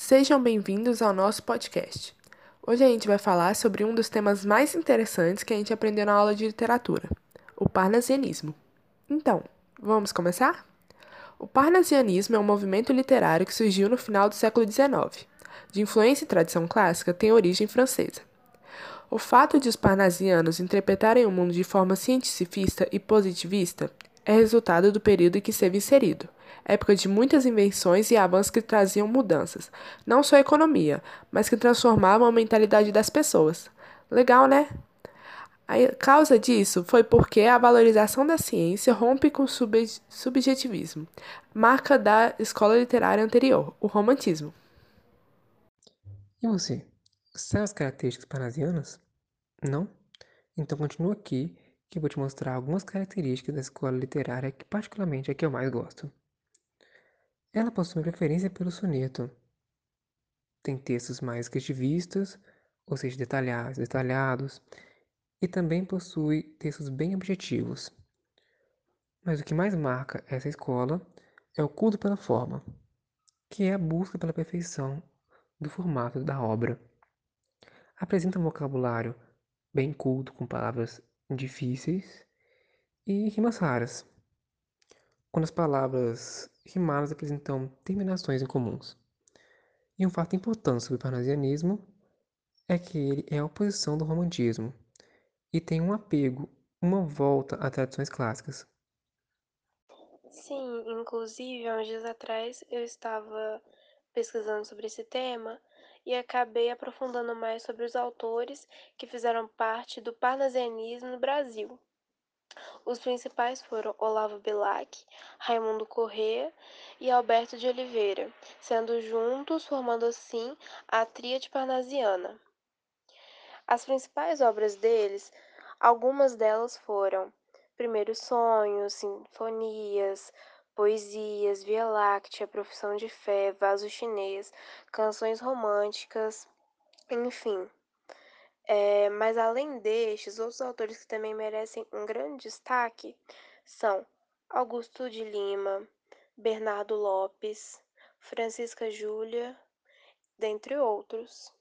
Sejam bem-vindos ao nosso podcast. Hoje a gente vai falar sobre um dos temas mais interessantes que a gente aprendeu na aula de literatura, o parnasianismo. Então, vamos começar? O parnasianismo é um movimento literário que surgiu no final do século XIX. De influência e tradição clássica, tem origem francesa. O fato de os parnasianos interpretarem o mundo de forma cientificista e positivista é resultado do período em que esteve inserido, época de muitas invenções e avanços que traziam mudanças, não só a economia, mas que transformavam a mentalidade das pessoas. Legal, né? A causa disso foi porque a valorização da ciência rompe com o subjetivismo, marca da escola literária anterior, o romantismo. E você? Sabe as características parnasianas? Não? Então continua aqui que vou te mostrar algumas características da escola literária que particularmente é que eu mais gosto. Ela possui preferência pelo soneto. Tem textos mais criativistas, ou seja, detalhados, detalhados, e também possui textos bem objetivos. Mas o que mais marca essa escola é o culto pela forma, que é a busca pela perfeição do formato da obra apresenta um vocabulário bem culto com palavras difíceis e rimas raras, quando as palavras rimadas apresentam terminações incomuns. E um fato importante sobre o parnasianismo é que ele é a oposição do romantismo e tem um apego, uma volta a tradições clássicas. Sim, inclusive, há uns dias atrás eu estava pesquisando sobre esse tema e acabei aprofundando mais sobre os autores que fizeram parte do parnasianismo no Brasil. Os principais foram Olavo Bilac, Raimundo Corrêa e Alberto de Oliveira, sendo juntos formando assim a tríade parnasiana. As principais obras deles, algumas delas foram Primeiros Sonhos, Sinfonias, poesias, Via Láctea, Profissão de Fé, Vaso Chinês, canções românticas, enfim. É, mas além destes, outros autores que também merecem um grande destaque são Augusto de Lima, Bernardo Lopes, Francisca Júlia, dentre outros.